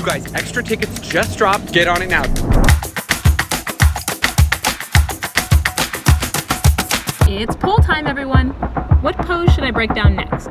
You guys, extra tickets just dropped. Get on it now. It's poll time, everyone. What pose should I break down next?